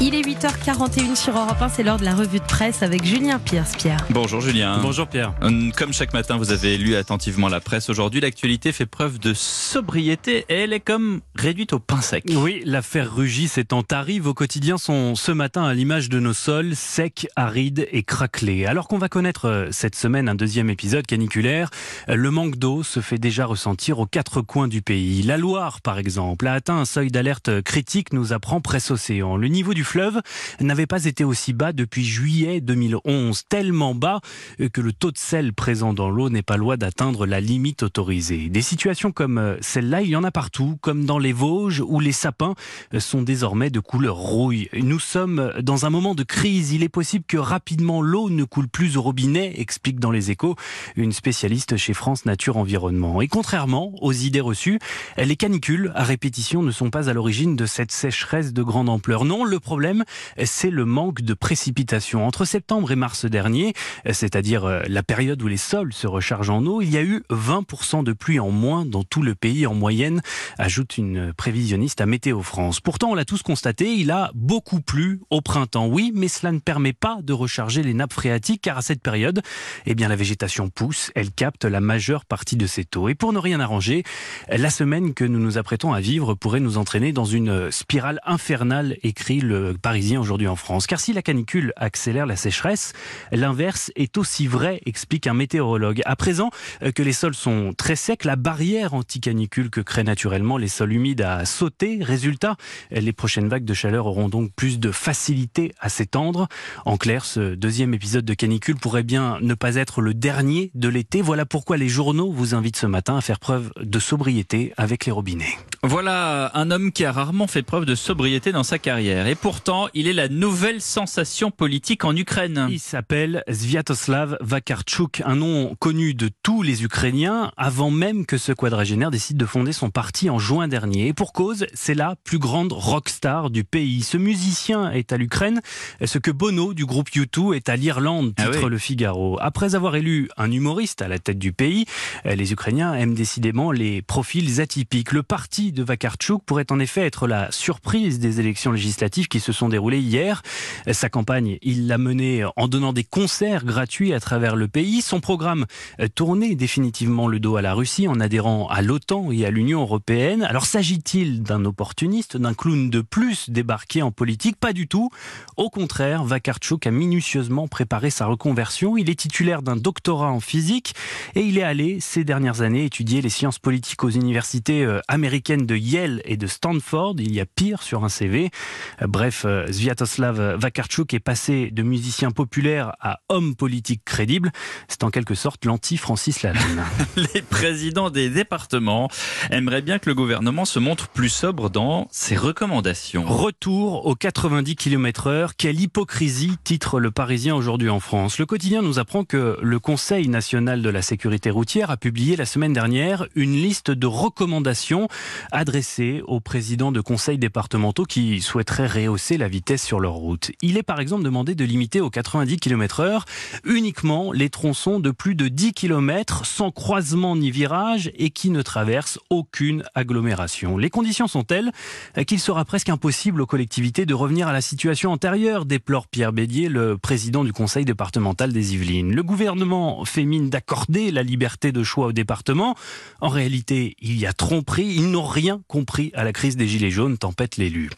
Il est 8h41 sur Europe 1, c'est l'heure de la revue de presse avec Julien Pierce. Pierre. Bonjour Julien. Bonjour Pierre. Hum, Comme chaque matin, vous avez lu attentivement la presse. Aujourd'hui, l'actualité fait preuve de sobriété et elle est comme réduite au pain sec. Oui, l'affaire Rugis étant arrive au quotidien sont ce matin à l'image de nos sols secs, arides et craquelés. Alors qu'on va connaître euh, cette semaine un deuxième épisode caniculaire, euh, le manque d'eau se fait déjà ressentir aux quatre coins du pays. La Loire, par exemple, a atteint un seuil d'alerte critique, nous apprend Presse Océan. Le niveau du fleuve n'avait pas été aussi bas depuis juillet 2011, tellement bas euh, que le taux de sel présent dans l'eau n'est pas loin d'atteindre la limite autorisée. Des situations comme euh, celle-là, il y en a partout, comme dans les Vosges où les sapins euh, sont désormais de couleur rouille. Nous sommes dans un moment de crise. Il est possible que rapidement l'eau ne coule plus au robinet, explique dans les échos une spécialiste chez France Nature Environnement. Et contrairement aux idées reçues, les canicules à répétition ne sont pas à l'origine de cette sécheresse de grande ampleur. Non, le problème, c'est le manque de précipitations. Entre septembre et mars dernier, c'est-à-dire euh, la période où les sols se rechargent en eau, il y a eu 20% de pluie en moins dans tout le pays en moyenne, ajoute une prévisionniste à Météo France. Pourtant, on l'a tous constaté, il a beaucoup plu au printemps. Oui, mais cela ne permet pas de recharger les nappes phréatiques car à cette période, eh bien, la végétation pousse, elle capte la majeure partie de cette eau. Et pour ne rien arranger, la semaine que nous nous apprêtons à vivre pourrait nous entraîner dans une spirale infernale, écrit le Parisien aujourd'hui en France. Car si la canicule accélère la sécheresse, l'inverse est aussi vrai, explique un météorologue. À présent euh, que les sols sont très secs, la barrière anti-canicule que créent naturellement les sols humides a sauté. Résultat, les prochaines vagues de chaleur auront donc plus de facilité à s'étendre. En clair, ce deuxième épisode de canicule pourrait bien ne pas être le dernier de l'été. Voilà pourquoi les journaux vous invitent ce matin à faire preuve de sobriété avec les robinets. Voilà un homme qui a rarement fait preuve de sobriété dans sa carrière. Et pourtant, il est la nouvelle sensation politique en Ukraine. Il s'appelle Sviatoslav Vakarchuk, un nom connu de tous les Ukrainiens avant même que ce quadragénaire décide de fonder son parti en juin dernier. Et pour cause, c'est la plus grande rockstar du pays. Ce musicien est à l'Ukraine, ce que Bono du groupe U2 est à l'Irlande, titre Ah oui. le Figaro. Après avoir élu un humoriste à la tête du pays, les Ukrainiens aiment décidément les profils atypiques. Le parti de Vakarchuk pourrait en effet être la surprise des élections législatives qui se sont déroulées hier. Sa campagne, il l'a menée en donnant des concerts gratuits à travers le pays. Son programme euh, tournait définitivement le dos à la Russie en adhérant à l'OTAN et à l'Union européenne. Alors s'agit-il d'un opportuniste, d'un clown de plus débarqué en politique? Pas du tout. Au contraire, Vakarchuk a minutieusement préparé sa reconversion. Il est titulaire d'un doctorat en physique et il est allé ces dernières années étudier les sciences politiques aux universités euh, de Yale et de Stanford. Il y a pire sur un CV. Euh, Bref, euh, Sviatoslav Vakarchuk est passé de musicien populaire à homme politique crédible. C'est en quelque sorte l'anti-Francis Lalanne. Les présidents des départements aimeraient bien que le gouvernement se montre plus sobre dans ses recommandations. Retour aux 90 km heure. Quelle hypocrisie, titre le Parisien aujourd'hui en France. Le quotidien nous apprend que le Conseil national de la sécurité routière a publié la semaine dernière une liste de recommandations adressées aux présidents de conseils départementaux qui souhaiteraient rehausser la vitesse sur leur route. Il est par exemple demandé de limiter aux 90 km heure uniquement les tronçons de plus de 10 km sans croisement ni virage et qui ne traversent aucune agglomération. Les conditions sont telles qu'il sera presque impossible aux collectivités de revenir à la situation antérieure, déplore Pierre Bédier, le président du conseil départemental des Yvelines. Le gouvernement fait mine d'accorder la liberté de choix au département. En réalité, il y a tromperie. Ils n'ont rien compris à la crise des Gilets jaunes, tempête l'élu.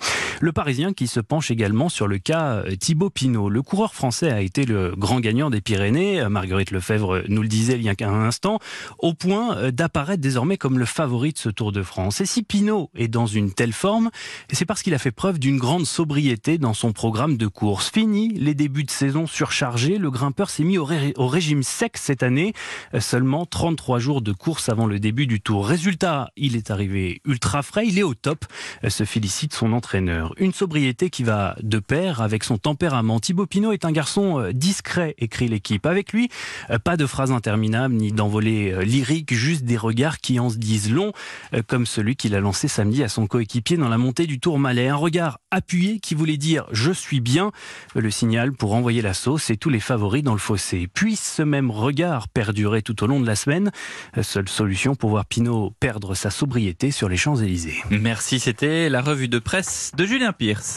Le Parisien qui se penche également sur le cas euh, Thibaut Pinot. Le coureur français a été le grand gagnant des Pyrénées. Euh, Marguerite Lefebvre nous le disait il y a un instant, au point euh, d'apparaître désormais comme le favori de ce Tour de France. Et si Pinot est dans une telle forme, c'est parce qu'il a fait preuve d'une grande sobriété dans son programme de course. Fini les débuts de saison surchargés, le grimpeur s'est mis au, au régime sec cette année, Euh, seulement 33 jours de course avant le début du Tour. Résultat, il est arrivé ultra frais, il est au top, euh, se félicite son entraîneur. Une sobriété qui va de pair avec son tempérament. Thibaut Pinot est un garçon euh, discret, écrit l'équipe. Avec lui, euh, pas de phrases interminables ni d'envolées euh, lyriques, juste des regards qui en se disent longs, euh, comme celui qu'il a lancé samedi à son coéquipier dans la montée du Tour Malais. Un regard appuyé qui voulait dire je suis bien, le signal pour envoyer la sauce et tous les favoris dans le fossé. Puisse ce même regard perdurer tout au long de la semaine, seule solution pour voir Pinot perdre sa sobriété sur les Champs-Élysées. Merci, c'était la revue de presse de Pierce.